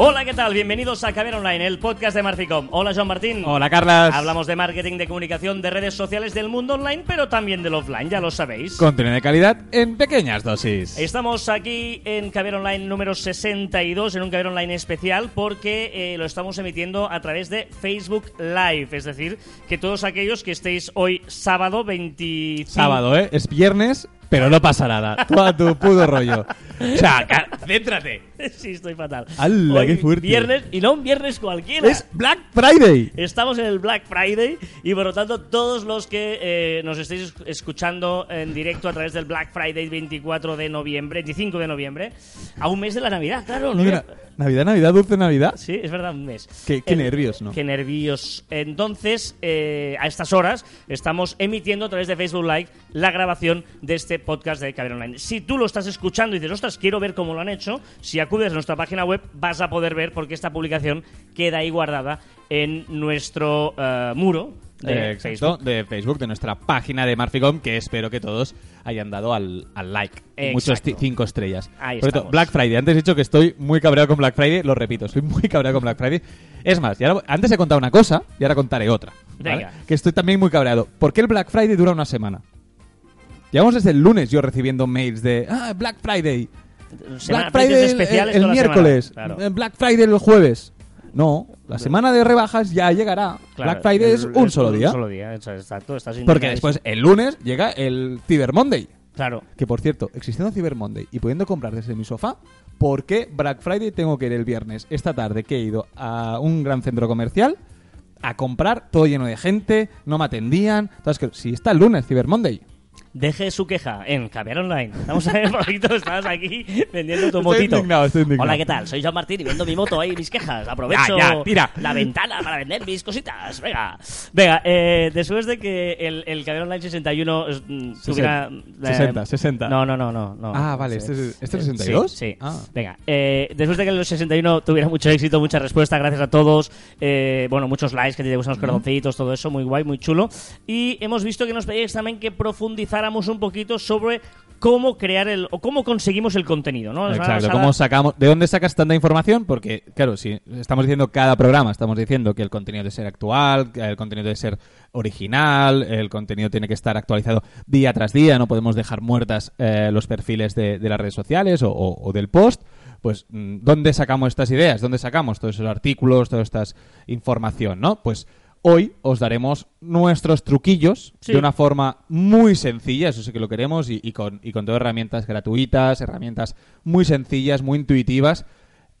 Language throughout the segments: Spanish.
Hola, ¿qué tal? Bienvenidos a Caber Online, el podcast de Marficom. Hola, Joan Martín. Hola, Carlas. Hablamos de marketing, de comunicación, de redes sociales del mundo online, pero también del offline, ya lo sabéis. Contenido de calidad en pequeñas dosis. Estamos aquí en Caber Online número 62, en un Caber Online especial, porque eh, lo estamos emitiendo a través de Facebook Live. Es decir, que todos aquellos que estéis hoy sábado 25... Sábado, ¿eh? Es viernes, pero no pasa nada. Todo a tu puto rollo. O sea, céntrate. sí, estoy fatal. ¡Hala, Hoy, qué fuerte! Viernes, y no un viernes cualquiera. Es Black Friday. Estamos en el Black Friday y por lo tanto todos los que eh, nos estéis escuchando en directo a través del Black Friday 24 de noviembre, 25 de noviembre, a un mes de la Navidad, claro. ¿no? Mira, Navidad, Navidad, dulce Navidad. Sí, es verdad, un mes. Qué- nervios, ¿no? Qué nervios. Entonces, eh, a estas horas, estamos emitiendo a través de Facebook Live la grabación de este podcast de Caber Online. Si tú lo estás escuchando y dices, ostras, quiero ver cómo lo han hecho, si acudes a nuestra página web vas a poder ver porque esta publicación queda ahí guardada en nuestro eh, muro de Eh, exacto, Facebook. de Facebook, de nuestra página de Marficom, que espero que todos hayan dado al, al like. Exacto. Muchos cinco estrellas. Ahí Por cierto. Black Friday. Antes he dicho que estoy muy cabreado con Black Friday. Lo repito, soy muy cabreado con Black Friday. Es más, antes he contado una cosa y ahora contaré otra. ¿vale? Venga. Que estoy también muy cabreado. ¿Por qué el Black Friday dura una semana? Llevamos desde el lunes yo recibiendo mails de ah, Black Friday. Black Friday el, especiales el miércoles. claro. eh, Black Friday el jueves. No, la semana de rebajas ya llegará. Claro, Black Friday es un solo día. Un solo día, exacto. Estás Porque después, el lunes, llega el Cyber Monday. Claro. Que por cierto, existiendo Cyber Monday y pudiendo comprar desde mi sofá, ¿por qué Black Friday tengo que ir el viernes, esta tarde, que he ido a un gran centro comercial a comprar, todo lleno de gente, no me atendían? Entonces, que si está el lunes Cyber Monday. Deje su queja en Caber Online. Vamos a ver, Pablito, estás aquí vendiendo tu Estoy motito. indignado, estoy indignado. Hola, ¿qué tal? Soy Joan Martín y vendo mi moto ahí, mis quejas. Aprovecho Ya, ya, tira. la ventana para vender mis cositas. Venga, venga eh, después de que el, el Caber Online 61 es, mm, tuviera... eh, 60, 60. No, no, no, no. no. Ah, vale. ¿este es, este es Sí, 62? Sí, Ah. Venga, eh, después de que el 61 tuviera mucho éxito, mucha respuesta, gracias a todos. eh, bueno, muchos likes, que te gustan los corazoncitos, todo eso, muy guay, muy chulo. Y hemos visto que nos pedíais también que profundizáramos un poquito sobre cómo crear el o cómo conseguimos el contenido, ¿no? Exacto, ¿cómo sacamos, ¿de dónde sacas tanta información? Porque, claro, si estamos diciendo cada programa, estamos diciendo que el contenido debe ser actual, el contenido debe ser original, el contenido tiene que estar actualizado día tras día, no podemos dejar muertas eh, los perfiles de, de las redes sociales o, o- o del post. Pues, mm, ¿dónde sacamos estas ideas? ¿Dónde sacamos todos esos artículos, toda esta información, no? Pues hoy os daremos nuestros truquillos Sí. de una forma muy sencilla, eso sí que lo queremos, y, y con, y con todas herramientas gratuitas, herramientas muy sencillas, muy intuitivas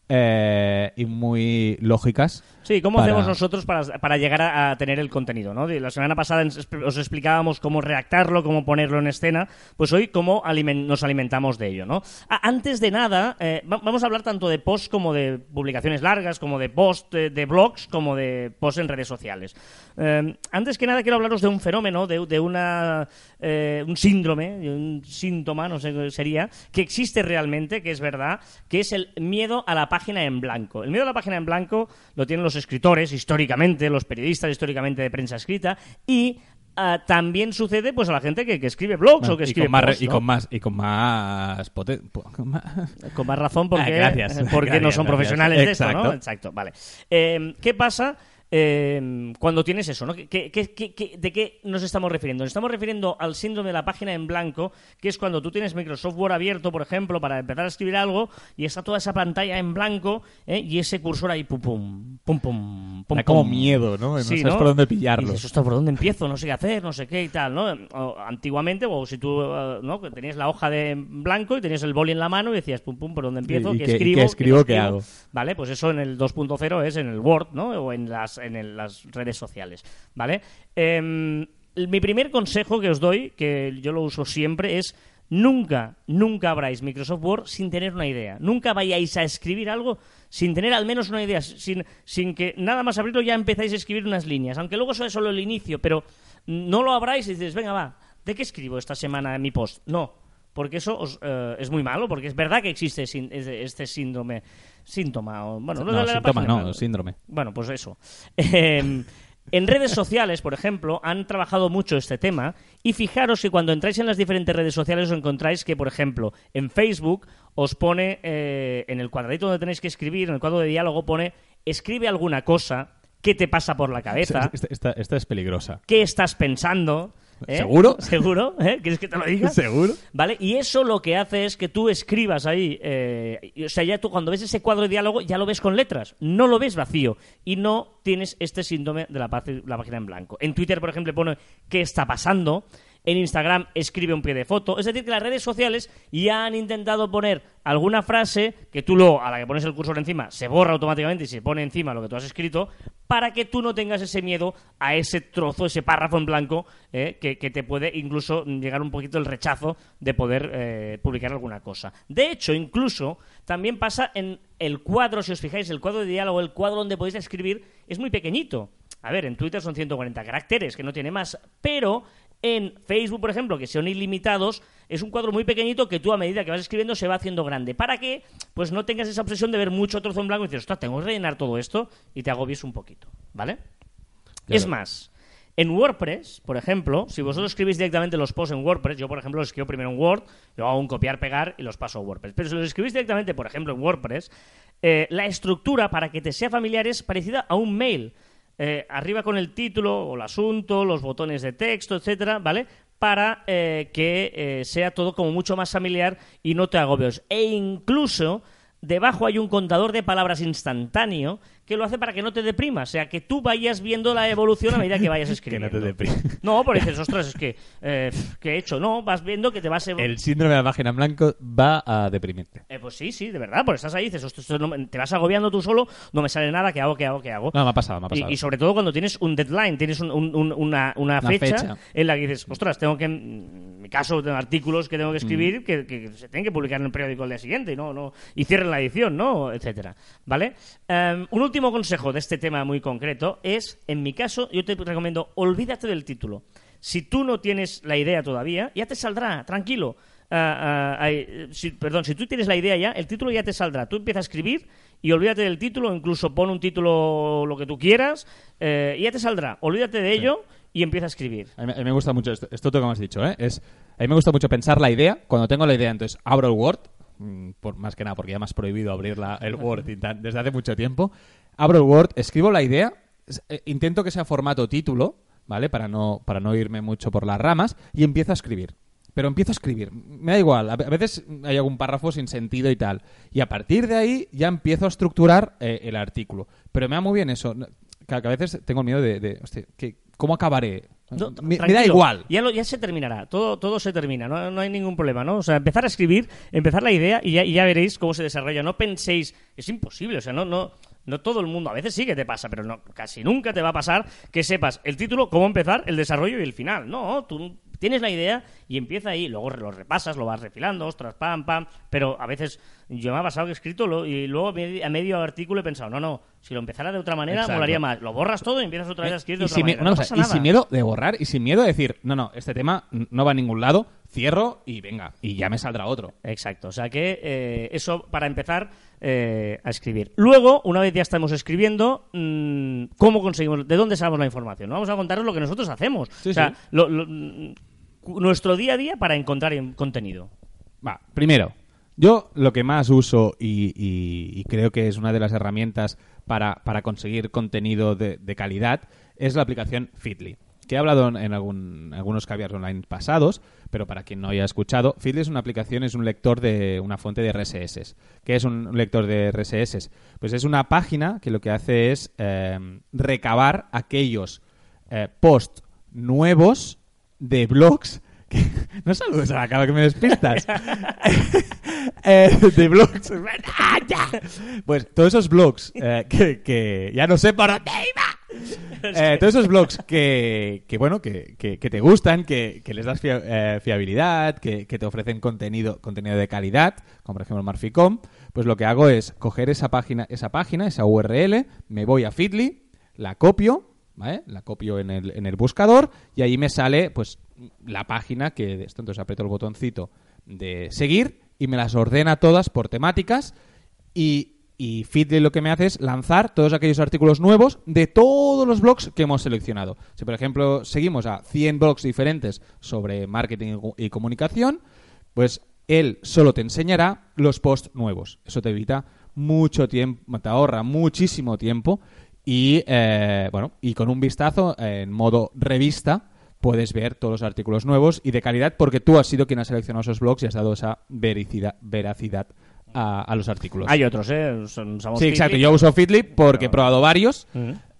eh, y muy lógicas. Sí, ¿cómo para- hacemos nosotros para, para llegar a, a tener el contenido? ¿no? La semana pasada os explicábamos cómo redactarlo, cómo ponerlo en escena, pues hoy cómo alimen- nos alimentamos de ello. ¿no? Ah, antes de nada, eh, va- vamos a hablar tanto de posts como de publicaciones largas, como de posts de, de blogs, como de posts en redes sociales. Eh, antes que nada quiero hablaros de un fenómeno, de, de una, eh, un síndrome, de un síntoma, no sé qué sería, que existe realmente, que es verdad, que es el miedo a la página en blanco. El miedo a la página en blanco lo tienen los escritores históricamente, los periodistas históricamente de prensa escrita y ah, también sucede pues a la gente que, que escribe blogs o que y, escribe más, y con más y con más poten- con más- Con más razón porque, Ah, gracias. porque no son gracias. profesionales de esto, ¿no? Exacto. Exacto, vale. Eh, ¿Qué pasa eh, cuando tienes eso? ¿no? ¿Qué, qué- qué- de qué nos estamos refiriendo? Nos estamos refiriendo al síndrome de la página en blanco, que es cuando tú tienes Microsoft Word abierto, por ejemplo, para empezar a escribir algo, y está toda esa pantalla en blanco, ¿eh? y ese cursor ahí, pum, pum, pum, pum, pum. Da como pum. miedo, ¿no? No Sí, sabes por dónde pillarlo. Y dices, "Ostras, ¿por dónde empiezo? No sé qué hacer, no sé qué y tal, ¿no? O, antiguamente, o si tú, eh, ¿no? Que tenías la hoja de blanco y tenías el boli en la mano y decías, pum, pum, ¿por dónde empiezo? ¿Y ¿Qué qué- y escribo? qué escribo, no qué hago? Vale, pues eso en el 2.0 es en el Word, ¿no? O en las, en las redes sociales, ¿vale? Em, mi primer consejo que os doy, que yo lo uso siempre, es nunca, nunca abráis Microsoft Word sin tener una idea. Nunca vayáis a escribir algo sin tener al menos una idea, sin, sin que nada más abrirlo ya empezáis a escribir unas líneas, aunque luego eso es solo el inicio, pero no lo abráis y dices, venga, va, ¿de qué escribo esta semana en mi post? No, porque eso os, eh, es muy malo, porque es verdad que existe sin- este síndrome, síntoma, o, bueno, no, síntoma página, no, claro. síndrome. Bueno, pues eso. Eh, En redes sociales, por ejemplo, han trabajado mucho este tema y fijaros que cuando entráis en las diferentes redes sociales os encontráis que, por ejemplo, en Facebook os pone, eh, en el cuadradito donde tenéis que escribir, en el cuadro de diálogo pone, escribe alguna cosa, ¿qué te pasa por la cabeza? Esta, esta- esta es peligrosa. ¿Qué estás pensando? ¿Eh? ¿Seguro? ¿Seguro? ¿Eh? ¿Quieres que te lo diga? ¿Seguro? ¿Vale? Y eso lo que hace es que tú escribas ahí, eh, o sea, ya tú cuando ves ese cuadro de diálogo ya lo ves con letras, no lo ves vacío y no tienes este síndrome de la, la página en blanco. En Twitter, por ejemplo, pone ¿qué está pasando? En Instagram escribe un pie de foto. Es decir, que las redes sociales ya han intentado poner alguna frase que tú luego, a la que pones el cursor encima, se borra automáticamente y se pone encima lo que tú has escrito, para que tú no tengas ese miedo a ese trozo, ese párrafo en blanco, eh, que, te puede incluso llegar un poquito el rechazo de poder eh, publicar alguna cosa. De hecho, incluso también pasa en el cuadro, si os fijáis, el cuadro de diálogo, el cuadro donde podéis escribir, es muy pequeñito. A ver, en Twitter son 140 caracteres, que no tiene más, pero en Facebook, por ejemplo, que son ilimitados, es un cuadro muy pequeñito que tú a medida que vas escribiendo se va haciendo grande. ¿Para que Pues no tengas esa obsesión de ver mucho trozo en blanco y dices, ostras, tengo que rellenar todo esto y te agobies un poquito, ¿vale? Es más, en WordPress, por ejemplo, si vosotros escribís directamente los posts en WordPress, yo por ejemplo los escribo primero en Word, luego hago un copiar-pegar y los paso a WordPress. Pero si los escribís directamente, por ejemplo, en WordPress, eh, la estructura para que te sea familiar es parecida a un mail. Eh, arriba con el título o el asunto, los botones de texto, etcétera, ¿vale? Para eh, que eh, sea todo como mucho más familiar y no te agobies. E incluso debajo hay un contador de palabras instantáneo que lo hace para que no te deprimas, o sea, que tú vayas viendo la evolución a medida que vayas Que escribiendo. no te deprimes. No, porque dices, ostras, es que, eh, ¿qué he hecho? No, vas viendo que te vas... El síndrome de la página en blanco va a deprimirte. Eh, pues sí, sí, de verdad, porque estás ahí y dices, ostras, esto no me- te vas agobiando tú solo, no me sale nada, ¿qué hago, qué hago, qué hago? No, me ha pasado, me ha pasado. y sobre todo cuando tienes un deadline, tienes un- un- un- una, una Una fecha, fecha. en la que dices, ostras, tengo que, en mi caso, tengo artículos que tengo que Mm. escribir que, que se tienen que publicar en el periódico al día siguiente y no, no y cierren la edición, ¿no? Etcétera. ¿Vale? Em, un último consejo de este tema muy concreto es, en mi caso, yo te recomiendo, olvídate del título. Si tú no tienes la idea todavía, ya te saldrá, tranquilo. Eh, si- perdón, si tú tienes la idea ya, el título ya te saldrá. Tú empiezas a escribir y olvídate del título, incluso pon un título lo que tú quieras eh, y ya te saldrá. Olvídate de ello y empieza a escribir. A mí, a mí me gusta mucho esto, esto que me has dicho, ¿eh? Es, a mí me gusta mucho pensar la idea. Cuando tengo la idea, entonces abro el Word, mm, por, más que nada porque ya me has prohibido abrir la- el Word desde hace mucho tiempo. Abro el Word, escribo la idea, eh, intento que sea formato título, ¿vale? Para no, para no irme mucho por las ramas, y empiezo a escribir. Pero empiezo a escribir. Me da igual. A ve- a veces hay algún párrafo sin sentido y tal. Y a partir de ahí ya empiezo a estructurar eh, el artículo. Pero me da muy bien eso. Que que a veces tengo el miedo de, de, hostia, ¿qué- ¿cómo acabaré? No, me, me da igual. Ya, lo- ya se terminará, todo, todo se termina, no, no hay ningún problema, ¿no? O sea, empezar a escribir, empezar la idea y ya, y ya veréis cómo se desarrolla. No penséis, es imposible, o sea, no, no, no todo el mundo, a veces sí que te pasa, pero no, casi nunca te va a pasar que sepas el título, cómo empezar, el desarrollo y el final. No, tú tienes la idea y empieza ahí, luego lo repasas, lo vas refilando, ostras, pam, pam, pero a veces yo me ha pasado que he escrito lo- y luego a medio artículo he pensado, no, no, si lo empezara de otra manera Exacto. molaría más. Lo borras todo y empiezas otra vez a escribir de otra manera. no y nada. sin miedo de borrar y sin miedo de decir, no, no, este tema no va a ningún lado, cierro y venga, y ya me saldrá otro. Exacto, o sea que eh, eso para empezar eh, a escribir. Luego, una vez ya estamos escribiendo, mm, ¿cómo conseguimos? ¿De dónde sacamos la información? ¿no? Vamos a contaros lo que nosotros hacemos. Sí, o sea, sí. lo- nuestro día a día para encontrar en- contenido. Va, primero, yo lo que más uso y, creo que es una de las herramientas para, para conseguir contenido de, de calidad es la aplicación Feedly. Que he hablado en, algún- algunos caviars online pasados, pero para quien no haya escuchado, Feedly es una aplicación, es un lector de una fuente de RSS. ¿Qué es un, lector de RSS? Pues es una página que lo que hace es eh, recabar aquellos eh, posts nuevos de blogs no saludes a la cara que me despistas Eh, de blogs ¡Ah, ya! pues todos esos blogs eh, que, que ya no sé por dónde iba Eh, todos esos blogs que, que bueno que, que- te gustan que, les das fia- eh, fiabilidad que, te ofrecen contenido contenido de calidad como por ejemplo Marficom pues lo que hago es coger esa página esa página esa URL me voy a Feedly la copio ¿vale? La copio en el, en el buscador y ahí me sale pues la página que de esto entonces aprieto el botoncito de seguir y me las ordena todas por temáticas y Y lo que me hace es lanzar todos aquellos artículos nuevos de todos los blogs que hemos seleccionado. Si, por ejemplo, seguimos a 100 blogs diferentes sobre marketing y comunicación, pues él solo te enseñará los posts nuevos. Eso te evita mucho tiempo, te ahorra muchísimo tiempo y, eh, bueno, y con un vistazo en modo revista puedes ver todos los artículos nuevos y de calidad porque tú has sido quien ha seleccionado esos blogs y has dado esa vericidad, veracidad a, a los artículos. Hay otros, ¿eh? Usamos Sí, exacto. Yo uso Feedly porque he Pero- probado varios.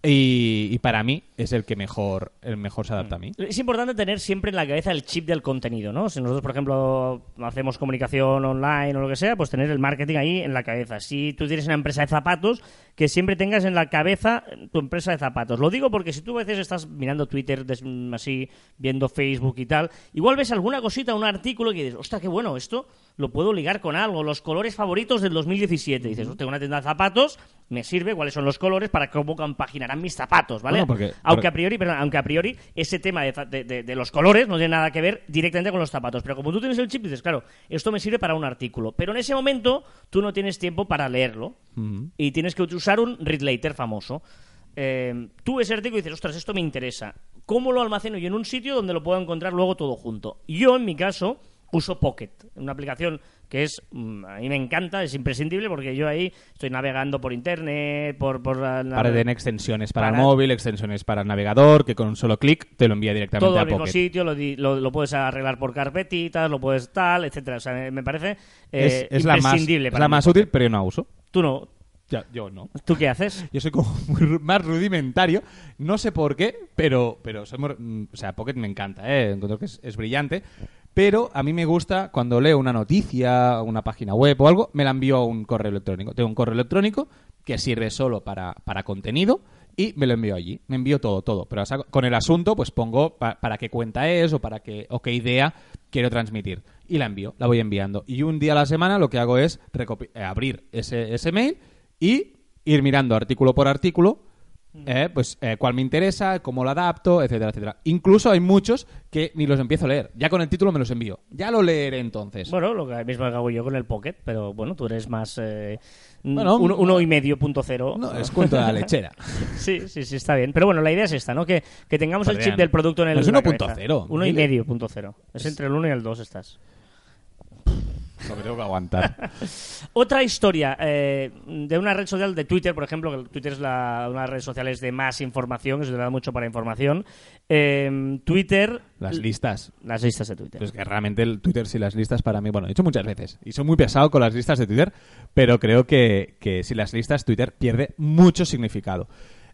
Y, y para mí es el que mejor, el mejor se adapta a mí. Es importante tener siempre en la cabeza el chip del contenido, ¿no? Si nosotros, por ejemplo, hacemos comunicación online o lo que sea, pues tener el marketing ahí en la cabeza. Si tú tienes una empresa de zapatos, que siempre tengas en la cabeza tu empresa de zapatos. Lo digo porque si tú a veces estás mirando Twitter así, viendo Facebook y tal, igual ves alguna cosita, un artículo que dices, ostras, qué bueno, esto lo puedo ligar con algo, los colores favoritos del 2017. Y dices, tengo una tienda de zapatos, me sirve, cuáles son los colores para cómo compaginarán mis zapatos, ¿vale? Bueno, porque- Aunque porque- a priori, perdón, aunque a priori ese tema de, de- de- de los colores no tiene nada que ver directamente con los zapatos. Pero como tú tienes el chip, dices, claro, esto me sirve para un artículo. Pero en ese momento tú no tienes tiempo para leerlo y tienes que usar un read later famoso. Eh, tú ese artículo dices, ostras, esto me interesa. ¿Cómo lo almaceno yo en un sitio donde lo puedo encontrar luego todo junto? Yo, en mi caso, uso Pocket, una aplicación que es, mm, a mí me encanta, es imprescindible porque yo ahí estoy navegando por internet, por... por Para tener extensiones para, Para- el móvil, extensiones para el navegador, que con un solo clic te lo envía directamente todo a al mismo Pocket. sitio, lo, lo- lo puedes arreglar por carpetitas, lo puedes tal, etcétera. O sea, me parece Es, eh, es la más, imprescindible es para la más útil, pero yo no uso. Tú no. Ya, yo no. ¿Tú qué haces? Yo soy como más rudimentario. No sé por qué, pero, pero somos, mm, o sea, Pocket me encanta, ¿eh? encuentro que es, es brillante. Pero a mí me gusta cuando leo una noticia, una página web o algo, me la envío a un correo electrónico. Tengo un correo electrónico que sirve solo para, para contenido y me lo envío allí. Me envío todo, todo. Pero con el asunto, pues pongo pa- para qué cuenta es o para qué, o qué idea quiero transmitir. Y la envío, la voy enviando. Y un día a la semana lo que hago es eh, abrir ese, ese mail y ir mirando artículo por artículo, eh, pues eh, cuál me interesa, cómo lo adapto, etcétera, etcétera. Incluso hay muchos que ni los empiezo a leer. Ya con el título me los envío. Ya lo leeré entonces. Bueno, lo que mismo hago yo con el Pocket, pero bueno, tú eres más... Eh, Bueno, uno, uno y medio punto cero. No, es cuento de la lechera. Sí, sí, sí, está bien. Pero bueno, la idea es esta, ¿no? Que, que tengamos el chip del producto en el no es en la 1.0, cabeza. Uno y medio punto cero. Es entre el uno y el dos estás. Lo que tengo que aguantar. Otra historia eh, de una red social de Twitter, por ejemplo, que Twitter es la, una de las redes sociales de más información, que se da mucho para información. Eh, Twitter. Las listas. Las listas de Twitter. Pues que realmente el Twitter sin las listas para mí, bueno, he dicho muchas veces. Y soy muy pesado con las listas de Twitter, pero creo que, que sin las listas Twitter pierde mucho significado.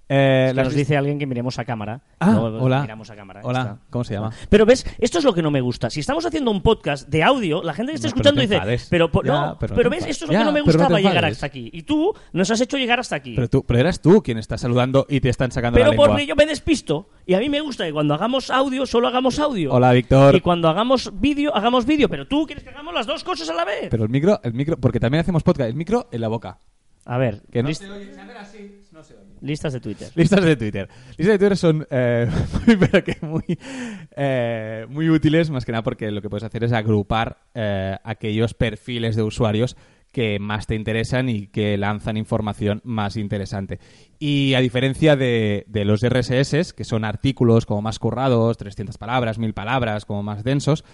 Eh, Es que las nos dice alguien que miremos a cámara. Ah, Luego hola. Miramos a cámara. Hola, está. ¿cómo se llama? Pero ves, esto es lo que no me gusta. Si estamos haciendo un podcast de audio, la gente que está No, pero escuchando te dice, pero, po- Ya, no, pero pero, no ves, esto es lo Ya, que no me pero no gustaba llegar hasta aquí. Y tú nos has hecho llegar hasta aquí. Pero, tú, pero eras tú quien está saludando y te están sacando Pero la lengua. porque yo me despisto. Y a mí me gusta que cuando hagamos audio, solo hagamos audio. Hola, Víctor. Y cuando hagamos vídeo, hagamos vídeo. Pero tú quieres que hagamos las dos cosas a la vez. Pero el micro, el micro, porque también hacemos podcast, el micro en la boca. A ver, Que no list- se oye, así, no se oye. Listas de Twitter. Listas de Twitter. Listas de Twitter son eh, eh, muy útiles, más que nada porque lo que puedes hacer es agrupar eh, aquellos perfiles de usuarios que más te interesan y que lanzan información más interesante. Y a diferencia de, de los RSS, que son artículos como más currados, 300 palabras, 1000 palabras, como más densos,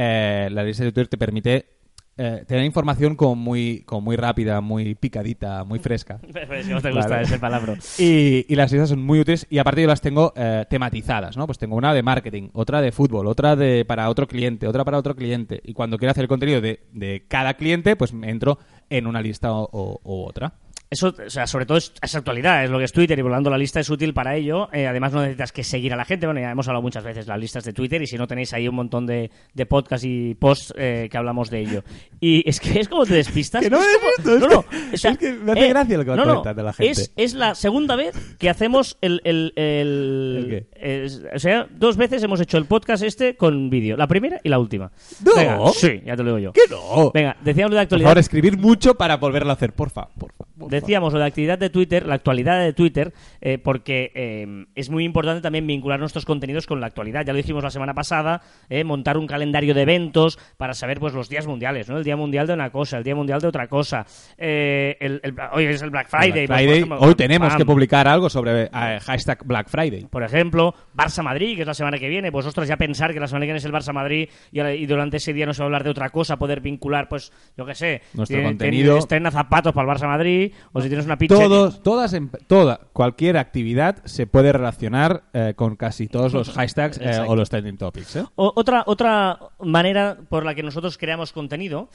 eh, la lista de Twitter te permite eh, tener información como muy, como muy rápida, muy picadita, muy fresca. Si no te gusta Vale. ese palabra. Y, y las listas son muy útiles y aparte yo las tengo eh, tematizadas, ¿no? Pues tengo una de marketing, otra de fútbol, otra de para otro cliente, otra para otro cliente. Y cuando quiero hacer el contenido de, de cada cliente, pues me entro en una lista o, o- u otra. Eso, o sea, sobre todo es, es actualidad, es lo que es Twitter y volando la lista es útil para ello. Eh, además, no necesitas que seguir a la gente. Bueno, ya hemos hablado muchas veces las listas de Twitter y si no tenéis ahí un montón de, de podcasts y posts eh, que hablamos de ello. Y es que es como te despistas. Que no es me como- no, no, que- o sea, es que me hace gracia lo que no, no, comentando la gente. Es, es la segunda vez que hacemos el. el, el- ¿El qué? es- o sea, dos veces hemos hecho el podcast este con vídeo. La primera y la última. No. Venga, sí, ya te lo digo yo. ¡Que no! Venga, decíamos de Por actualidad. favor, escribir mucho para volverlo a hacer, porfa, porfa. porfa. Decíamos lo de actividad de Twitter, la actualidad de Twitter, eh, porque eh, es muy importante también vincular nuestros contenidos con la actualidad. Ya lo dijimos la semana pasada, eh, montar un calendario de eventos para saber pues los días mundiales, ¿no? El día mundial de una cosa, el día mundial de otra cosa. Eh, el, el- hoy es el Black Friday. Black pues, por Friday. ejemplo, Hoy tenemos que publicar algo sobre eh, hashtag Black Friday. Por ejemplo, Barça-Madrid, que es la semana que viene. Pues, ostras, ya pensar que la semana que viene es el Barça-Madrid y, durante ese día no se va a hablar de otra cosa, poder vincular, pues, yo qué sé. Nuestro contenido. tiene- Estrena zapatos para el Barça-Madrid, o si tienes una pizza... Todos, todas, em- toda, cualquier actividad se puede relacionar eh, con casi todos los hashtags eh, o los trending topics. ¿eh? O- otra, otra manera por la que nosotros creamos contenido,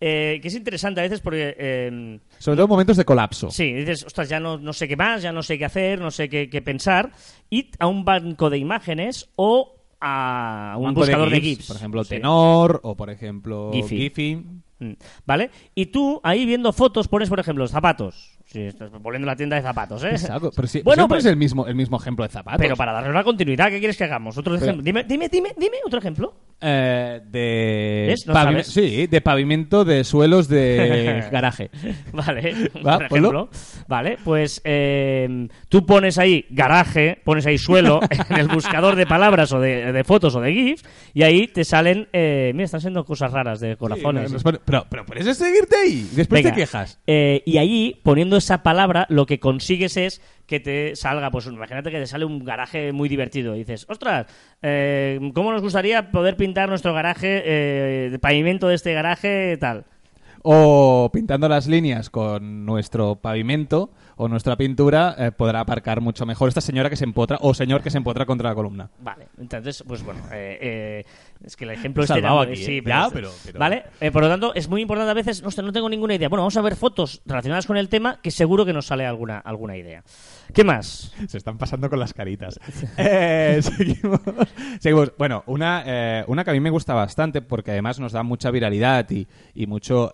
eh, que es interesante a veces porque... eh, Sobre todo en momentos de colapso. Sí, dices, ostras, ya no, no sé qué más, ya no sé qué hacer, no sé qué, qué pensar. Id a un banco de imágenes o a un Banco buscador de GIFs, GIFs. Por ejemplo, Sí. Tenor o, por ejemplo, Giphy. Giphy. Mm, ¿Vale? Y tú ahí viendo fotos pones, por ejemplo, zapatos. Sí, estás poniendo la tienda de zapatos, ¿eh? Exacto, Pero Bueno, siempre pues- es el mismo, el mismo ejemplo de zapatos. Pero para darle una continuidad, ¿qué quieres que hagamos? Otro Pero- ejemplo. Dime, dime, dime, dime otro ejemplo. Eh, de sí, de pavimento de suelos de garaje. Vale, Va, por ejemplo. Vale, pues eh, tú pones ahí garaje, pones ahí suelo en el buscador de palabras o de, de fotos o de GIF y ahí te salen. eh, mira, están siendo cosas raras de corazones. Sí, pero, pero puedes seguirte ahí. Después Venga, te quejas. eh, y allí, poniendo esa palabra, lo que consigues es que te salga, pues imagínate que te sale un garaje muy divertido. Y dices, ostras, eh, ¿cómo nos gustaría poder pintar nuestro garaje, eh, de pavimento de este garaje, tal? O pintando las líneas con nuestro pavimento o nuestra pintura, eh, podrá aparcar mucho mejor esta señora que se empotra o señor que se empotra contra la columna. Vale, entonces, pues bueno, eh, eh, es que el ejemplo este era aquí, sí, ¿eh? pero Ya, pero- pero- Vale, Eh, por lo tanto, es muy importante a veces, no, no tengo ninguna idea. Bueno, vamos a ver fotos relacionadas con el tema que seguro que nos sale alguna, alguna idea. ¿Qué más? Se están pasando con las caritas. Eh, seguimos. Seguimos. Bueno, una, eh, una que a mí me gusta bastante porque además nos da mucha viralidad y, y mucho,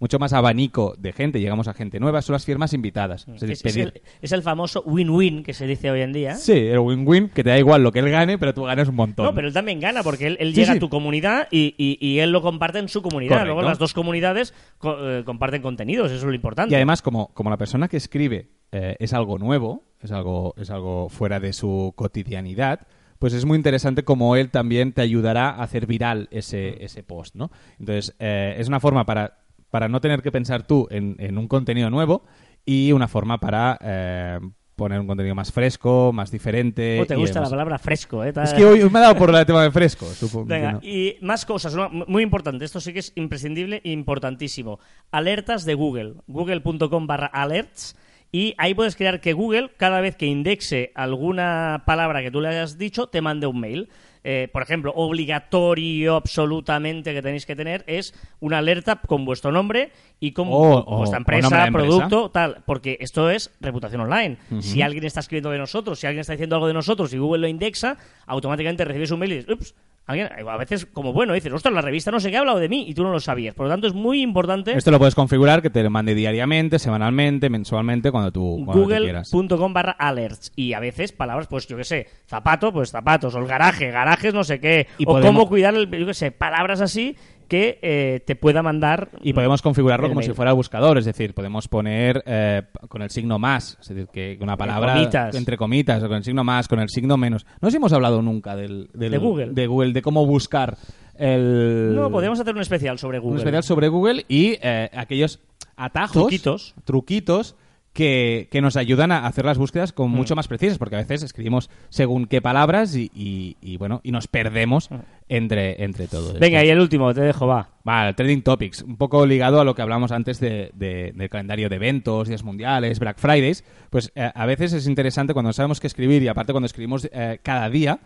mucho más abanico de gente. Llegamos a gente nueva, son las firmas invitadas. Es decir, Es, es pedir- el, es el famoso win-win que se dice hoy en día. Sí, el win-win, que te da igual lo que él gane, pero tú ganas un montón. No, pero él también gana porque él, él Sí, llega sí. a tu comunidad y, y- y él lo comparte en su comunidad. Correcto. Luego las dos comunidades co- eh, comparten contenidos, eso es lo importante. Y además, como, como la persona que escribe eh, es algo nuevo, es algo, es algo fuera de su cotidianidad, pues es muy interesante como él también te ayudará a hacer viral ese, ese post, ¿no? Entonces, eh, es una forma para, para no tener que pensar tú en, en un contenido nuevo y una forma para eh, poner un contenido más fresco, más diferente. Oh, te gusta la palabra fresco, ¿eh? Es que hoy me ha dado por el tema de fresco, supongo. Venga, no. y más cosas, muy importante, esto sí que es imprescindible e importantísimo. Alertas de Google, google.com barra alerts, y ahí puedes crear que Google, cada vez que indexe alguna palabra que tú le hayas dicho, te mande un mail. Eh, por ejemplo, obligatorio absolutamente que tenéis que tener es una alerta con vuestro nombre y con O- o- vuestra empresa. producto, tal, porque esto es reputación online. Si alguien está escribiendo de nosotros, si alguien está diciendo algo de nosotros y Google lo indexa, automáticamente recibes un mail y dices, ups, alguien, a veces como bueno, dices, ostras, la revista no sé qué ha hablado de mí y tú no lo sabías. Por lo tanto, es muy importante Esto lo puedes configurar que te lo mande diariamente, semanalmente, mensualmente, cuando tú, google.com barra alerts. Y a veces palabras, pues yo qué sé, zapato, pues zapatos, o el garaje, garajes no sé qué, Y o podemos- cómo cuidar el, yo qué sé, palabras así que eh, te pueda mandar Y podemos configurarlo como mail. si fuera el buscador, es decir, podemos poner eh, con el signo más, es decir, que una palabra comitas. entre comitas, o con el signo más, con el signo menos. No hemos hablado nunca del, del- De Google. de Google, de cómo buscar el... No, podríamos hacer un especial sobre un Google. especial sobre Google y eh, aquellos atajos, Truquitos. truquitos que, que nos ayudan a hacer las búsquedas Mm. con mucho más precisas, porque a veces escribimos según qué palabras y, y- y, bueno y nos perdemos entre, entre todo esto. Mm. Venga, y el último, te dejo, va. Vale, Trending Topics, un poco ligado a lo que hablamos antes de, de- del calendario de eventos, días mundiales, Black Fridays, pues eh, a veces es interesante cuando sabemos qué escribir y aparte cuando escribimos eh, cada día,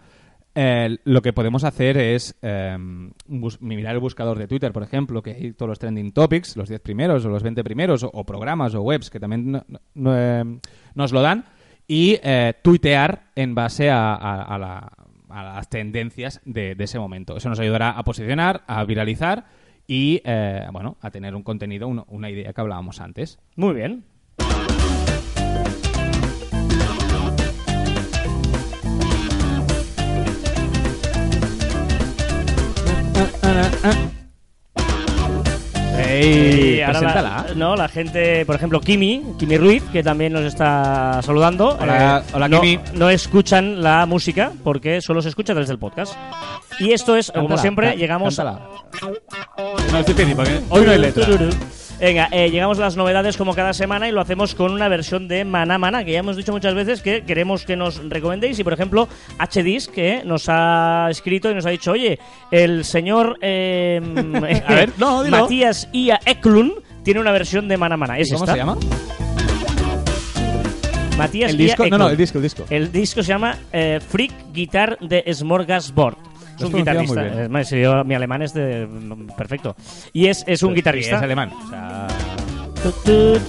eh, lo que podemos hacer es eh, mirar el buscador de Twitter, por ejemplo, que hay todos los trending topics, los 10 primeros o los 20 primeros, o, programas o webs que también no- no- eh, nos lo dan, y eh, tuitear en base a, a- a la- a las tendencias de, ese momento. Eso nos ayudará a posicionar, a viralizar y, eh, bueno, a tener un contenido, una idea que hablábamos antes. Muy bien. ¡Ey! ahora la, no, la gente, por ejemplo, Kimi, Kimi Ruiz, que también nos está saludando. Hola, hola, no, Kimi. No escuchan la música porque solo se escucha desde el podcast. Y esto es, como siempre, llegamos cántala. No, es difícil porque hoy no hay letra. Venga, eh, llegamos a las novedades como cada semana y lo hacemos con una versión de Maná Maná, que ya hemos dicho muchas veces que queremos que nos recomendéis. Y por ejemplo, HDIS, que nos ha escrito y nos ha dicho: Oye, el señor eh, A ver, no, dilo. Matías Ia Eklund tiene una versión de Maná Maná. ¿Es ¿Cómo esta? se llama? Matías El Ia disco. No, no, el disco, el disco. El disco se llama eh, Freak Guitar de Smorgasbord. Es un guitarrista. Es más, yo- mi alemán es de, perfecto. Y es, es un guitarrista. es alemán. O sea,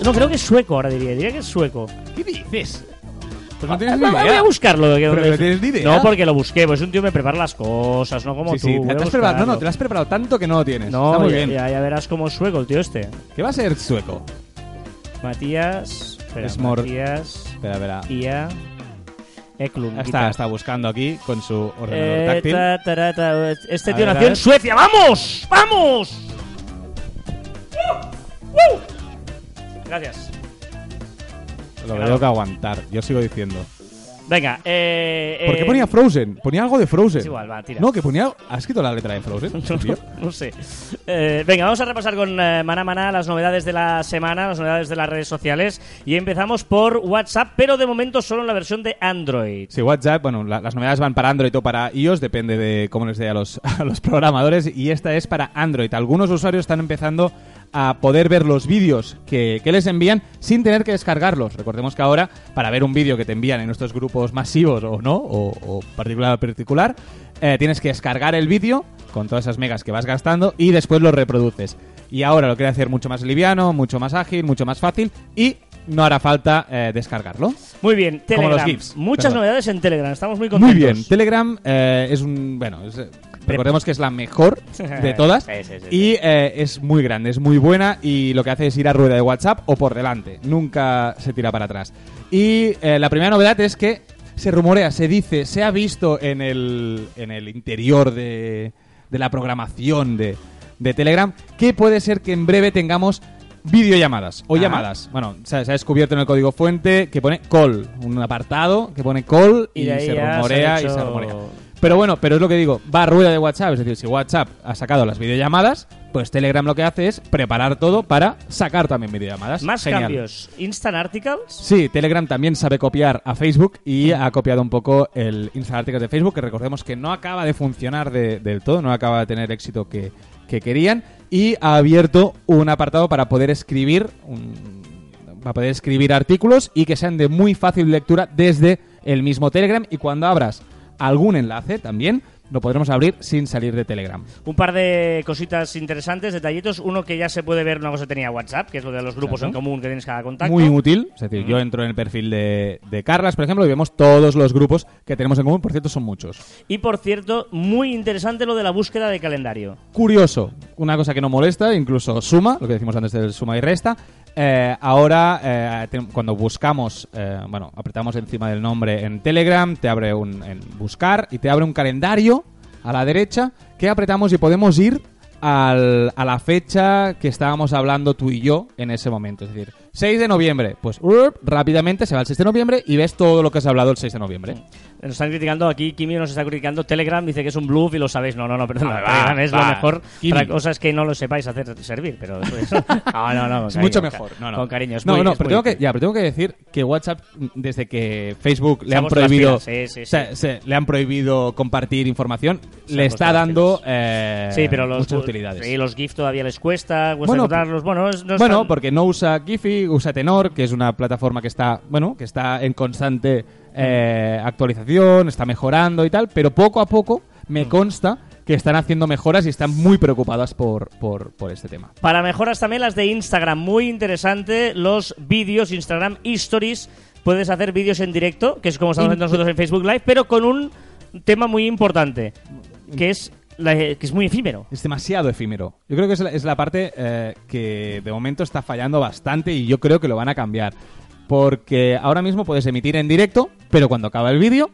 No, creo que es sueco ahora diría. Diría que es sueco. ¿Qué dices? Pues no tienes ni Ah, Voy idea. a buscarlo. que- Pero no tienes ni idea. No, porque lo busqué. Pues un tío me prepara las cosas, no como Sí, tú. sí, voy te, a te has preparado, no, no, te lo has preparado tanto que no lo tienes. No, Está muy ya, bien. Ya, ya verás cómo es sueco el tío este. ¿Qué va a ser sueco? Matías. Espera, Smor- Matías. Espera, espera. Ia. Eklund. Está, guitar. está buscando aquí con su ordenador Eh, táctil. ta, ta, ta, Este A tío nació en. Suecia. ¡Vamos! ¡Vamos! ¡Uh! ¡Uh! Gracias. Lo tengo que aguantar. Yo sigo diciendo. Venga, eh. ¿Por qué eh, ponía Frozen? Ponía algo de Frozen. Es igual, va, tira. No, que ponía. ¿Has escrito la letra de Frozen? tío? no sé. Eh, venga, vamos a repasar con eh, Maná Maná las novedades de la semana, las novedades de las redes sociales. Y empezamos por WhatsApp, pero de momento solo en la versión de Android. Sí, WhatsApp, bueno, la- las novedades van para Android o para iOS, depende de cómo les dé a los, a los programadores, y esta es para Android. Algunos usuarios están empezando a poder ver los vídeos que, que les envían sin tener que descargarlos. Recordemos que ahora, para ver un vídeo que te envían en nuestros grupos masivos o no, o, o particular a particular, eh, tienes que descargar el vídeo con todas esas megas que vas gastando y después lo reproduces. Y ahora lo quiere hacer mucho más liviano, mucho más ágil, mucho más fácil y no hará falta eh, descargarlo. Muy bien, Telegram. Como los GIFs, Muchas perdón. novedades en Telegram, estamos muy contentos. Muy bien, Telegram eh, es un. Bueno, es, recordemos que es la mejor de todas. Sí, sí, sí, y eh, es muy grande, es muy buena y lo que hace es ir a rueda de WhatsApp o por delante. Nunca se tira para atrás. Y eh, la primera novedad es que se rumorea, se dice, se ha visto en el, en el interior de, de la programación de, de Telegram que puede ser que en breve tengamos videollamadas o Ah. llamadas. Bueno, se, se ha descubierto en el código fuente que pone call, un apartado que pone call y, se rumorea y se rumorea. Pero bueno, pero es lo que digo, va a rueda de WhatsApp, es decir, si WhatsApp ha sacado las videollamadas, pues Telegram lo que hace es preparar todo para sacar también videollamadas. Más Genial. cambios. Instant Articles. Sí, Telegram también sabe copiar a Facebook y ha copiado un poco el Instant Articles de Facebook, que recordemos que no acaba de funcionar de- del todo, no acaba de tener éxito que, que querían, y ha abierto un apartado para poder escribir un- para poder escribir artículos y que sean de muy fácil lectura desde el mismo Telegram y cuando abras algún enlace también lo podremos abrir sin salir de Telegram. Un par de cositas interesantes, detallitos. Uno que ya se puede ver, una cosa que tenía WhatsApp, que es lo de los grupos Exacto. en común que tienes cada contacto. Muy útil. Es decir, yo entro en el perfil de, de Carlas, por ejemplo, y vemos todos los grupos que tenemos en común. Por cierto, son muchos. Y por cierto, muy interesante lo de la búsqueda de calendario. Curioso, una cosa que no molesta, incluso suma, lo que decimos antes del suma y resta. Eh, ahora, eh, cuando buscamos, eh, bueno, apretamos encima del nombre en Telegram, te abre un en buscar y te abre un calendario a la derecha que apretamos y podemos ir al- a la fecha que estábamos hablando tú y yo en ese momento. Es decir, 6 de noviembre. Pues urp, rápidamente se va al 6 de noviembre y ves todo lo que has hablado el 6 de noviembre. Nos están criticando aquí, Kimi nos está criticando. Telegram dice que es un bluff y lo sabéis. No, no, no, perdón. Ah, Telegram es lo mejor. Kimi. Otra cosa es que no lo sepáis hacer servir, pero eso es. No, no, no. con Es cariño, mucho mejor. ca- No, no. Con cariño. es no, muy- no, es pero tengo que, ya, pero tengo que decir que WhatsApp, desde que Facebook le ha han prohibido, pilas, sí, sí, sí. se- se- le han prohibido compartir información, le está dando eh, Sí, pero los, utilidades. Sí, los GIF todavía les cuesta, cuesta Bueno, encontrarlos. Bueno, no bueno, porque no usa Giphy, usa Tenor, que es una plataforma que está, bueno, que está en constante eh, actualización, está mejorando y tal, pero poco a poco Mm. me consta que están haciendo mejoras y están muy preocupadas por, por, por este tema. Para mejoras también las de Instagram. Muy interesante los vídeos, Instagram Stories. Puedes hacer vídeos en directo, que es como estamos haciendo nosotros en Facebook Live, pero con un tema muy importante, que es, la- que es muy efímero. Es demasiado efímero. Yo creo que es la, es la parte eh, que de momento está fallando bastante y yo creo que lo van a cambiar. Porque ahora mismo puedes emitir en directo, pero cuando acaba el vídeo,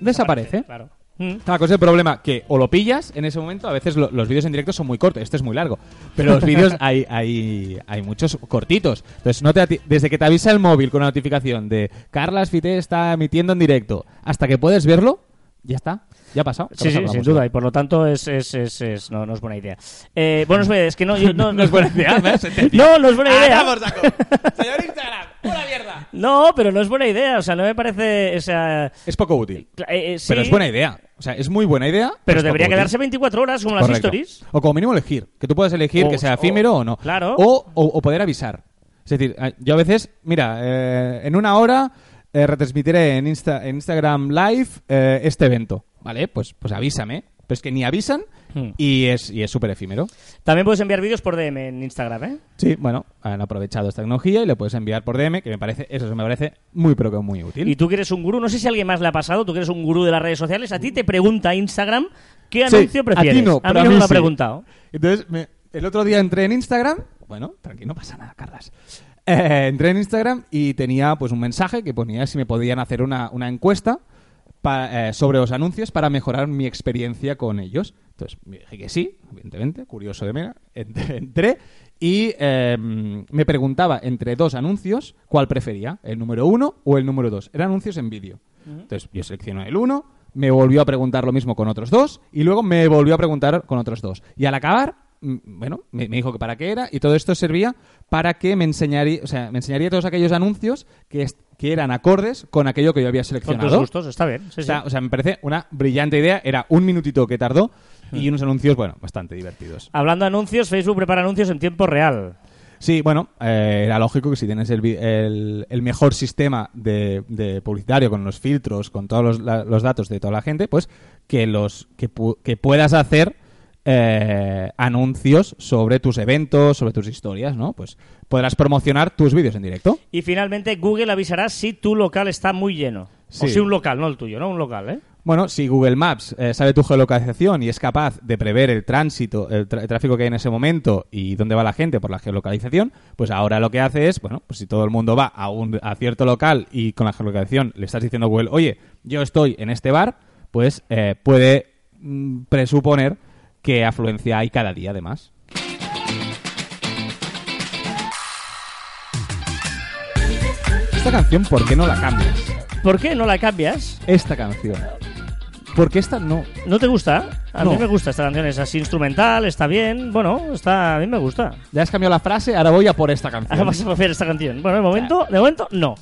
desaparece. Claro. Mm. ¿cuál es el problema? Que o lo pillas en ese momento, a veces lo- los vídeos en directo son muy cortos, este es muy largo, pero los vídeos hay, hay, hay muchos cortitos. Entonces, no te desde que te avisa el móvil con una notificación de Carlas Fité está emitiendo en directo hasta que puedes verlo, ya está, ya ha pasado. Sí, sí, sin duda, y por lo tanto es, es, es, es- no, no es buena idea. Eh, bueno, es, que no, yo- no, No es buena idea, me has entendido. No, no es buena idea. Señor Instagram, ¡una mierda! No, pero no es buena idea, o sea, no me parece, o sea, Es poco útil, eh, eh, sí, pero es buena idea. O sea, es muy buena idea. pero debería útil. quedarse 24 horas como las Correcto. stories. O como mínimo elegir. Que tú puedas elegir O- que sea efímero o, no. claro. O, o- o poder avisar. Es decir, eh, yo a veces, mira, eh, en una hora eh, retransmitiré en, Insta- en Instagram Live eh, este evento. ¿Vale? Pues, pues avísame. Pero es que ni avisan Hmm. y es y es súper efímero. También puedes enviar vídeos por DM en Instagram, ¿eh? Sí, bueno, han aprovechado esta tecnología y le puedes enviar por DM, que me parece, eso me parece muy, pero que muy útil. Y tú que eres un gurú, no sé si a alguien más le ha pasado, tú que eres un gurú de las redes sociales, a ti te pregunta Instagram qué Sí, anuncio prefieres. A ti no, pero mí a no me lo ha preguntado. Entonces, me- el otro día entré en Instagram. Bueno, tranquilo, no pasa nada, Carlas. Eh, entré en Instagram y tenía pues un mensaje que ponía si me podían hacer una, una encuesta eh, sobre los anuncios para mejorar mi experiencia con ellos. Entonces, me dije que sí, evidentemente, curioso de mera. Entré, y eh, me preguntaba entre dos anuncios cuál prefería, el número uno o el número dos. Eran anuncios en vídeo. Entonces, yo seleccioné el uno, me volvió a preguntar lo mismo con otros dos y luego me volvió a preguntar con otros dos. Y al acabar, bueno, me, me dijo que para qué era y todo esto servía para que me enseñaría, o sea, me enseñaría todos aquellos anuncios que, que eran acordes con aquello que yo había Con seleccionado. tus gustos, está bien. sí, O sea, sí. o sea, me parece una brillante idea. Era un minutito que tardó y unos anuncios, bueno, bastante divertidos. Hablando de anuncios, Facebook prepara anuncios en tiempo real. Sí, bueno, eh, era lógico que si tienes el, el- el mejor sistema de, de publicitario con los filtros, con todos los, la- los datos de toda la gente, pues que los que, pu- que puedas hacer eh, anuncios sobre tus eventos, sobre tus historias, ¿no? Pues podrás promocionar tus vídeos en directo. Y finalmente Google avisará si tu local está muy lleno. O Sí. si un local, no el tuyo, ¿no? Un local, ¿eh? Bueno, si Google Maps eh, sabe tu geolocalización y es capaz de prever el tránsito, el, tra- el tráfico que hay en ese momento y dónde va la gente por la geolocalización, pues ahora lo que hace es, bueno, pues si todo el mundo va a, un, a cierto local y con la geolocalización le estás diciendo a Google, oye, yo estoy en este bar, pues eh, puede mm, presuponer qué afluencia hay cada día además. Esta canción, ¿por qué no la cambias? ¿Por qué no la cambias? Esta canción. Porque esta no. ¿No te gusta? A No. mí me gusta esta canción, es así instrumental, está bien, bueno, está, a mí me gusta. Ya has cambiado la frase, ahora voy a por esta canción. Ahora vas a preferir esta canción. Bueno, de momento, de momento, no.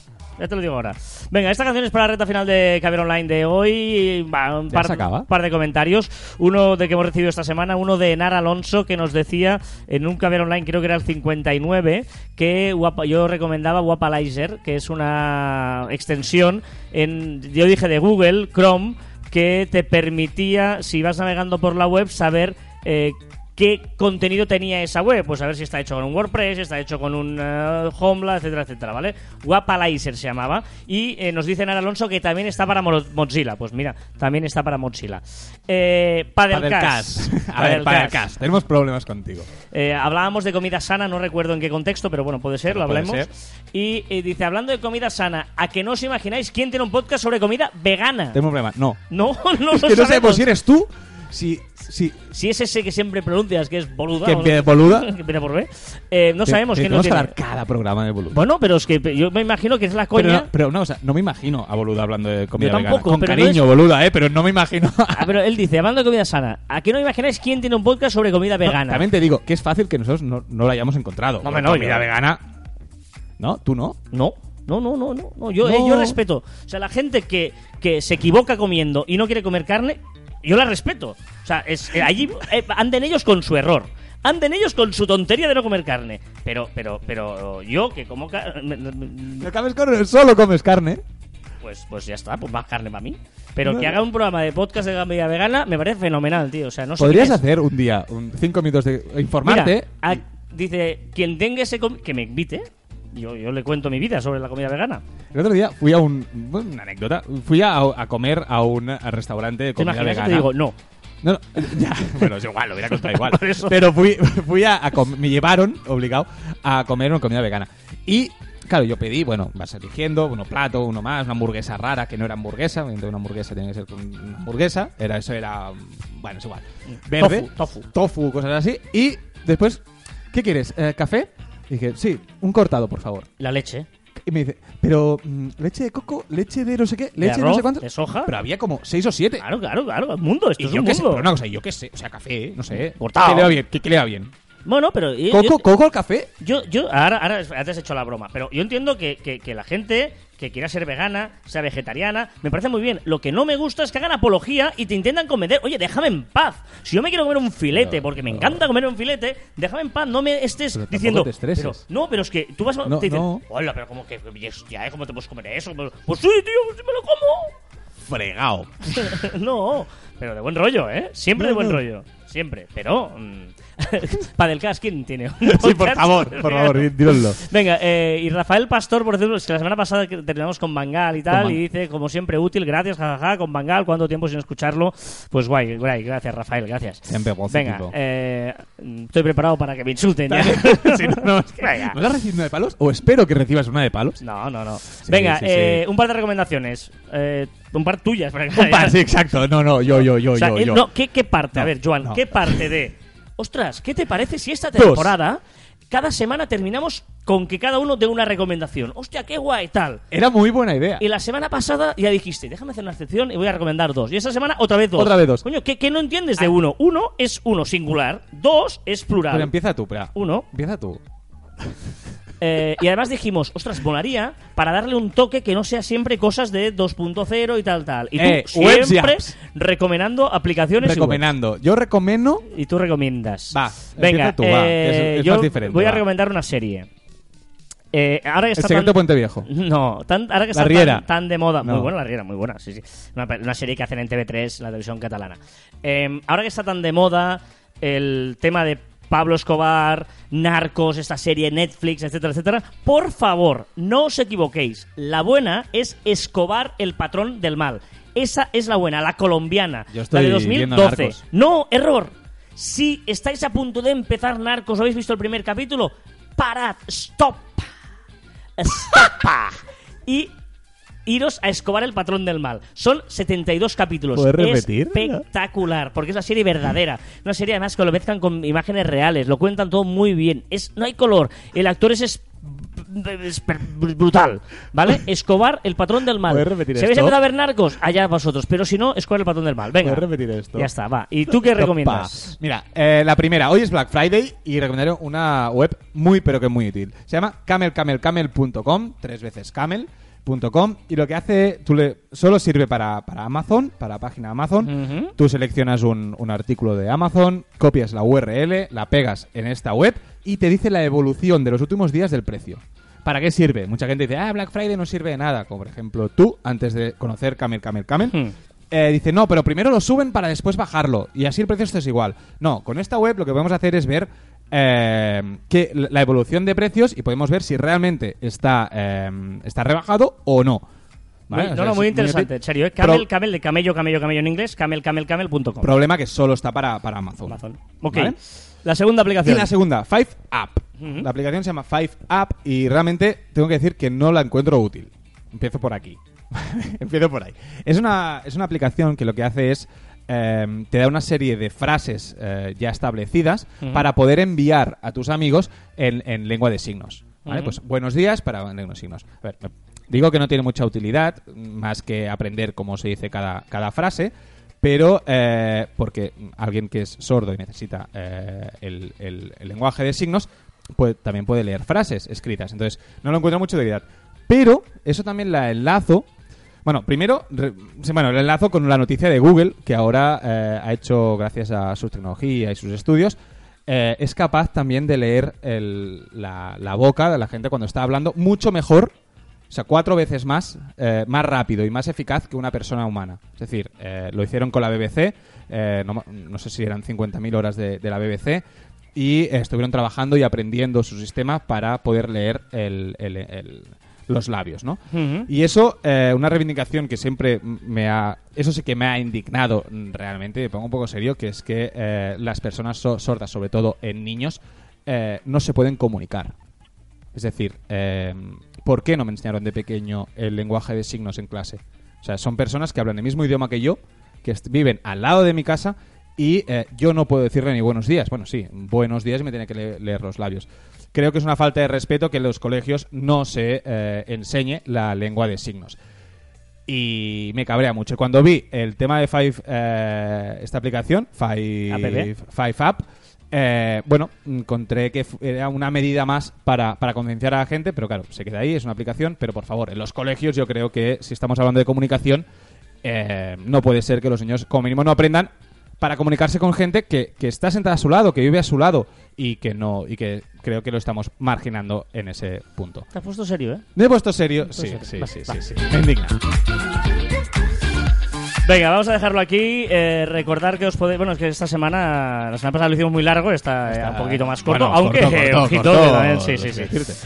Ya te lo digo ahora. Venga, esta canción es para la reta final de Caber Online de hoy. Va, un ¿Ya par, un de comentarios. Uno de que hemos recibido esta semana, uno de Nara Alonso, que nos decía en un Caber Online, creo que era el 59, que yo recomendaba Guapalizer, que es una extensión, en, yo dije de Google, Chrome, que te permitía, si vas navegando por la web, saber eh, qué contenido tenía esa web. Pues a ver si está hecho con un WordPress, está hecho con un Homeblad, etcétera, etcétera, ¿vale? Guapalizer se llamaba. Y eh, nos dice Nara Alonso que también está para Mo- Mozilla. Pues mira, también está para Mozilla. Eh, Padelcast. Padelcast. A ver, Padelcast. Tenemos problemas contigo. Eh, hablábamos de comida sana, no recuerdo en qué contexto, pero bueno, puede ser, lo Puede hablemos. ser. Y eh, dice, hablando de comida sana, ¿a que no os imagináis quién tiene un podcast sobre comida vegana? Tenemos un problema. No. No, no es lo que no sabemos sabemos. si eres tú, si... si Si es ese que siempre pronuncias que es boluda. ¿Que empieza boluda? que empieza por B. Eh, no sabemos Tenemos que tiene. hablar cada programa de Boluda. Bueno, pero es que yo me imagino que es la pero, coña. no, pero no, o sea, no me imagino a Boluda hablando de comida Yo vegana. tampoco, Con pero no cariño, es- Boluda, ¿eh? Pero no me imagino... Ah, pero él dice, hablando de comida sana, ¿a qué no imagináis quién tiene un podcast sobre comida vegana? También te digo que es fácil que nosotros no, no lo hayamos encontrado. No, hombre, no, comida yo- vegana... ¿No? ¿Tú no? No, no, no, no, no. no. Yo, No. eh, yo respeto. O sea, la gente que, que se equivoca comiendo y no quiere comer carne, yo la respeto. O sea, es, eh, allí eh, anden ellos con su error. Anden ellos con su tontería de no comer carne. Pero, pero, pero yo que como carne, comes carne, solo comes carne. pues, pues ya está, pues más carne para mí. Pero No, que no. haga un programa de podcast de comida vegana me parece fenomenal, tío. O sea, no sé Podrías es. hacer un día, un cinco minutos de informarte. Mira, a- dice, quien tenga ese... que me invite. Yo, yo le cuento mi vida sobre la comida vegana. El otro día fui a un. Una anécdota. Fui a, a comer a un restaurante de ¿Te comida que vegana. te digo, no? No, no, ya, bueno, es igual, lo hubiera contado igual. Por eso. Pero fui, fui a, a com- me llevaron, obligado, a comer una comida vegana. Y, claro, yo pedí, bueno, vas eligiendo uno plato, uno más, una hamburguesa rara que no era hamburguesa, una hamburguesa tiene que ser con una hamburguesa, era eso era, bueno, es igual, verde, Tofu, tofu. tofu, cosas así, y después, ¿qué quieres? Eh, ¿Café? Y dije, sí, un cortado, por favor. La leche. Y me dice, pero mm, leche de coco, leche de no sé qué, leche de no sé cuánto. de soja. Pero había como seis o siete. Claro, claro, claro. Mundo, esto Y es yo un qué sé, mundo. pero una cosa, yo qué sé, o sea, café, no sé. Cortado. ¿Qué le va bien? ¿Qué, qué le va bien? Bueno, pero... yo- ¿Coco, yo- coco al café? Yo, yo, ahora, ahora ahora te has hecho la broma, pero yo entiendo que, que- que la gente que quiera ser vegana, sea vegetariana, me parece muy bien. Lo que no me gusta es que hagan apología y te intentan convencer. Oye, déjame en paz. Si yo me quiero comer un filete, porque me encanta comer un filete, déjame en paz. No me estés Pero diciendo. te estreses. pero- no, pero es que tú vas a. No, te dicen, no. hola, pero como que. Ya, ¿cómo te puedes comer eso? Pues pues sí, tío, pues sí me lo como. Fregado. no, pero de buen rollo, ¿eh? Siempre No, de buen no. rollo. Siempre. Pero. mm, Padelcast, ¿quién tiene? un Sí, por favor, por favor, dí- dínoslo. Venga, eh, y Rafael Pastor, por ejemplo, es que la semana pasada terminamos con Bangal y tal, y dice, como siempre, útil, gracias, jajaja, con Bangal, ¿cuánto tiempo sin escucharlo? Pues guay, guay, gracias, Rafael, gracias. Siempre Venga, eh, estoy preparado para que me insulten ya. Sí, no, no, es que- Venga. ¿Vas a recibir una de palos? ¿O espero que recibas una de palos? No, no, no. Venga, sí, eh, sí. un par de recomendaciones. Eh, un par tuyas. para que- Un par, sí, exacto. No, no, yo, yo, yo, O sea, yo, eh, yo. no, ¿qué, qué parte? a ver, Joan, no. ¿qué parte de... Ostras, ¿qué te parece si esta Dos. temporada, cada semana terminamos con que cada uno dé una recomendación? Hostia, qué guay, tal. Era muy buena idea. Y la semana pasada ya dijiste, déjame hacer una excepción y voy a recomendar dos. Y esta semana otra vez dos. Otra vez dos. Ah. Coño, ¿qué, qué no entiendes de uno? Uno es uno singular, dos es plural. Pero empieza tú, espera. Uno. Empieza tú. Eh, y además dijimos, ostras, molaría para darle un toque que no sea siempre cosas de 2.0 y tal, tal. Y tú Eh, webs y siempre apps. recomendando aplicaciones y. Recomendando. Yo recomiendo... Y tú recomiendas. Va, Venga, empieza tú, va, que es- eh, es yo más diferente, voy a va. recomendar una serie. Eh, ahora que El está secreto tan- Puente Viejo. No, tan- ahora que La está Riera. tan, de moda. Muy buena la Riera, muy buena, sí, sí. Una, pe- una serie que hacen en TV3, la televisión catalana. Eh, ahora que está tan de moda el tema de Pablo Escobar, Narcos, esta serie Netflix, etcétera, etcétera, por favor, no os equivoquéis. La buena es Escobar, el patrón del mal. Esa es la buena, la colombiana, Yo estoy la de viendo 2012. Narcos. No, error. Si estáis a punto de empezar Narcos, ¿o habéis visto el primer capítulo? Parad, stop. Stop. y iros a Escobar el patrón del mal. Son 72 capítulos. ¿Puedes Es repetir? espectacular, porque es una serie verdadera. Una serie además que lo mezclan con imágenes reales, lo cuentan todo muy bien. Es, no hay color, el actor es, es- es brutal, ¿vale? Escobar el patrón del mal. ¿Puedes repetir esto? empezado a ver narcos, allá vosotros, pero si no, Escobar el patrón del mal. Venga. ¿Puedes repetir esto? Ya está, va. ¿Y tú qué recomiendas? Mira, eh, la primera, hoy es Black Friday y recomendaré una web muy pero que muy útil. Se llama camelcamelcamel.com, tres veces camel.com y lo que hace, tú le, solo sirve para, para Amazon, para página Amazon. Tú seleccionas un, un artículo de Amazon, copias la URL, la pegas en esta web y te dice la evolución de los últimos días del precio. ¿Para qué sirve? Mucha gente dice, ah, Black Friday no sirve de nada. Como por ejemplo tú, antes de conocer Camel, Camel, Camel, Hmm. eh, dice, no, pero primero lo suben para después bajarlo. Y así el precio es igual. No, con esta web lo que podemos hacer es ver eh, que la evolución de precios y podemos ver si realmente está, eh, está rebajado o no. ¿Vale? Muy- O no, sea, no, muy interesante, útil. en serio. ¿eh? Camel, Pro- camel de camello, camello, camello en inglés, camelcamelcamel.com. Problema que solo está para, para Amazon. Amazon. Ok. ¿Vale? La segunda Y aplicación. la segunda, Five App. La aplicación se llama Five App y realmente tengo que decir que no la encuentro útil. Empiezo por aquí. Empiezo por ahí. Es una, es una aplicación que lo que hace es eh, te da una serie de frases eh, ya establecidas para poder enviar a tus amigos en, en lengua de signos. Pues buenos días para en lengua de signos. A ver, me- digo que no tiene mucha utilidad, más que aprender cómo se dice cada, cada frase, pero eh, porque alguien que es sordo y necesita eh, el, el- el lenguaje de signos, pues también puede leer frases escritas. Entonces, no lo encuentro mucha utilidad. Pero eso también la enlazo. Bueno, primero, re- bueno, lo enlazo con la noticia de Google, que ahora eh, ha hecho, gracias a su tecnología y sus estudios, eh, es capaz también de leer el- la, la boca de la gente cuando está hablando mucho mejor, o sea, cuatro veces más, eh, más rápido y más eficaz que una persona humana. Es decir, eh, lo hicieron con la BBC, eh, no, no sé si eran 50.000 horas de, de la BBC, y estuvieron trabajando y aprendiendo su sistema para poder leer el- el- el- los labios, ¿no? Y eso, eh, una reivindicación que siempre me ha... Eso sí que me ha indignado realmente, me pongo un poco serio, que es que eh, las personas so- sordas, sobre todo en niños, eh, no se pueden comunicar. Es decir, eh, ¿por qué no me enseñaron de pequeño el lenguaje de signos en clase? O sea, son personas que hablan el mismo idioma que yo, que viven al lado de mi casa y eh, yo no puedo decirle ni buenos días. Bueno, sí, buenos días y me tiene que le- leer los labios. Creo que es una falta de respeto que en los colegios no se eh, enseñe la lengua de signos. Y me cabrea mucho. Cuando vi el tema de Five, eh, esta aplicación, Five, App. Five App, eh, bueno, encontré que era una medida más para, para concienciar a la gente, pero claro, se queda ahí, es una aplicación, pero por favor, en los colegios yo creo que si estamos hablando de comunicación, eh, no puede ser que los niños como mínimo no aprendan para comunicarse con gente que, que está sentada a su lado, que vive a su lado y que no y que creo que lo estamos marginando en ese punto. Te has puesto serio, ¿eh? ¿Me he puesto serio? Sí, serio. sí, Va, sí, va. sí, sí. Me indigna. Venga, vamos a dejarlo aquí. Eh, recordar que os podéis. Bueno, es que esta semana. La semana pasada lo hicimos muy largo, está, eh, Está- un poquito más corto. bueno, aunque, corto, corto, ojito, corto, también- sí, sí, sí.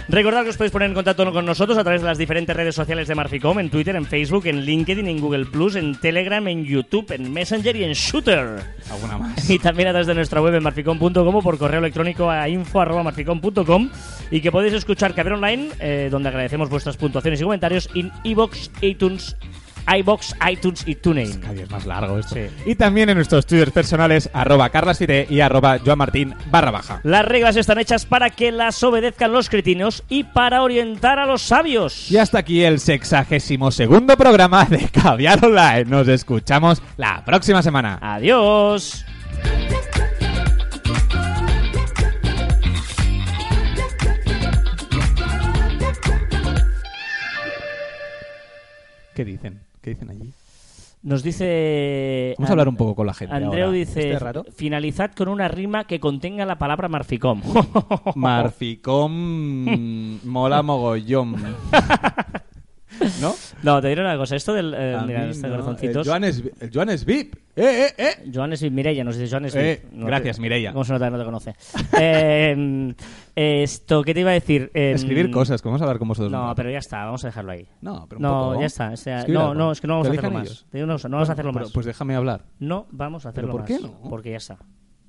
Recordad que os podéis poner en contacto con nosotros a través de las diferentes redes sociales de Marficom: en Twitter, en Facebook, en LinkedIn, en Google Plus, en Telegram, en YouTube, en Messenger y en Shooter. Alguna más. Y también a través de nuestra web en marficom.com o por correo electrónico a info.marficom.com y que podéis escuchar Caber Online, eh, donde agradecemos vuestras puntuaciones y comentarios en iBox, iTunes, iBox, iTunes y TuneIn. Cada es más largo esto. Sí. Y también en nuestros twitters personales, arroba carlasfite y arroba joanmartin barra baja. Las reglas están hechas para que las obedezcan los cretinos y para orientar a los sabios. Y hasta aquí el sexagésimo segundo programa de Caviar Online. Nos escuchamos la próxima semana. Adiós. ¿Qué dicen? ¿Qué dicen allí? Nos dice. Vamos a hablar un poco con la gente Andreu ahora. dice: ¿Este rato? finalizad con una rima que contenga la palabra marficom. Marficom mola mogollón. ¿No? no, te diré una cosa. Esto del. eh, mira, mí este no. corazoncitos. El Joan es, el Joan es VIP. ¡Eh, eh, eh! Joan Smith, Mireia, nos dice Joan Smith. Eh, No gracias, te- Mireia. ¿Cómo se nota que no te conoce? Eh, esto, ¿qué te iba a decir? Eh, Escribir cosas, que vamos a hablar con vosotros. No, pero ya está, vamos a dejarlo ahí. No, pero un No, poco. ya está. o sea, Escribir no, algo. no, es que no vamos Que a elijan hacerlo más. ellos. Te digo una cosa, no vamos a hacerlo Pero, más. Pues déjame hablar. No vamos a hacerlo ¿Pero por más. qué no? Porque ya está.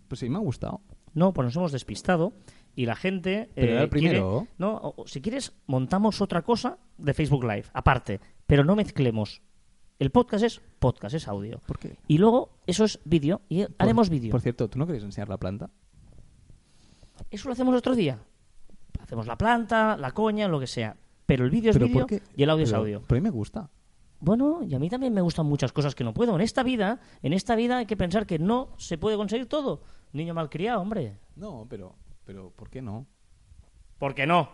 Pues sí, me ha gustado. No, pues nos hemos despistado y la gente. Pero eh, era el primero. quiere- no, o- o si quieres, montamos otra cosa de Facebook Live, aparte. Pero no mezclemos. El podcast es podcast, es audio. ¿Por qué? Y luego, eso es vídeo. Y haremos vídeo. Por cierto, ¿tú no querías enseñar la planta? Eso lo hacemos otro día. Hacemos la planta, la coña, lo que sea. Pero el vídeo es ¿Pero vídeo y el audio es audio. Pero a mí me gusta. Bueno, y a mí también me gustan muchas cosas que no puedo. En esta vida, en esta vida hay que pensar que no se puede conseguir todo. Niño malcriado, hombre. No, pero, pero ¿por qué no? ¿Por qué no?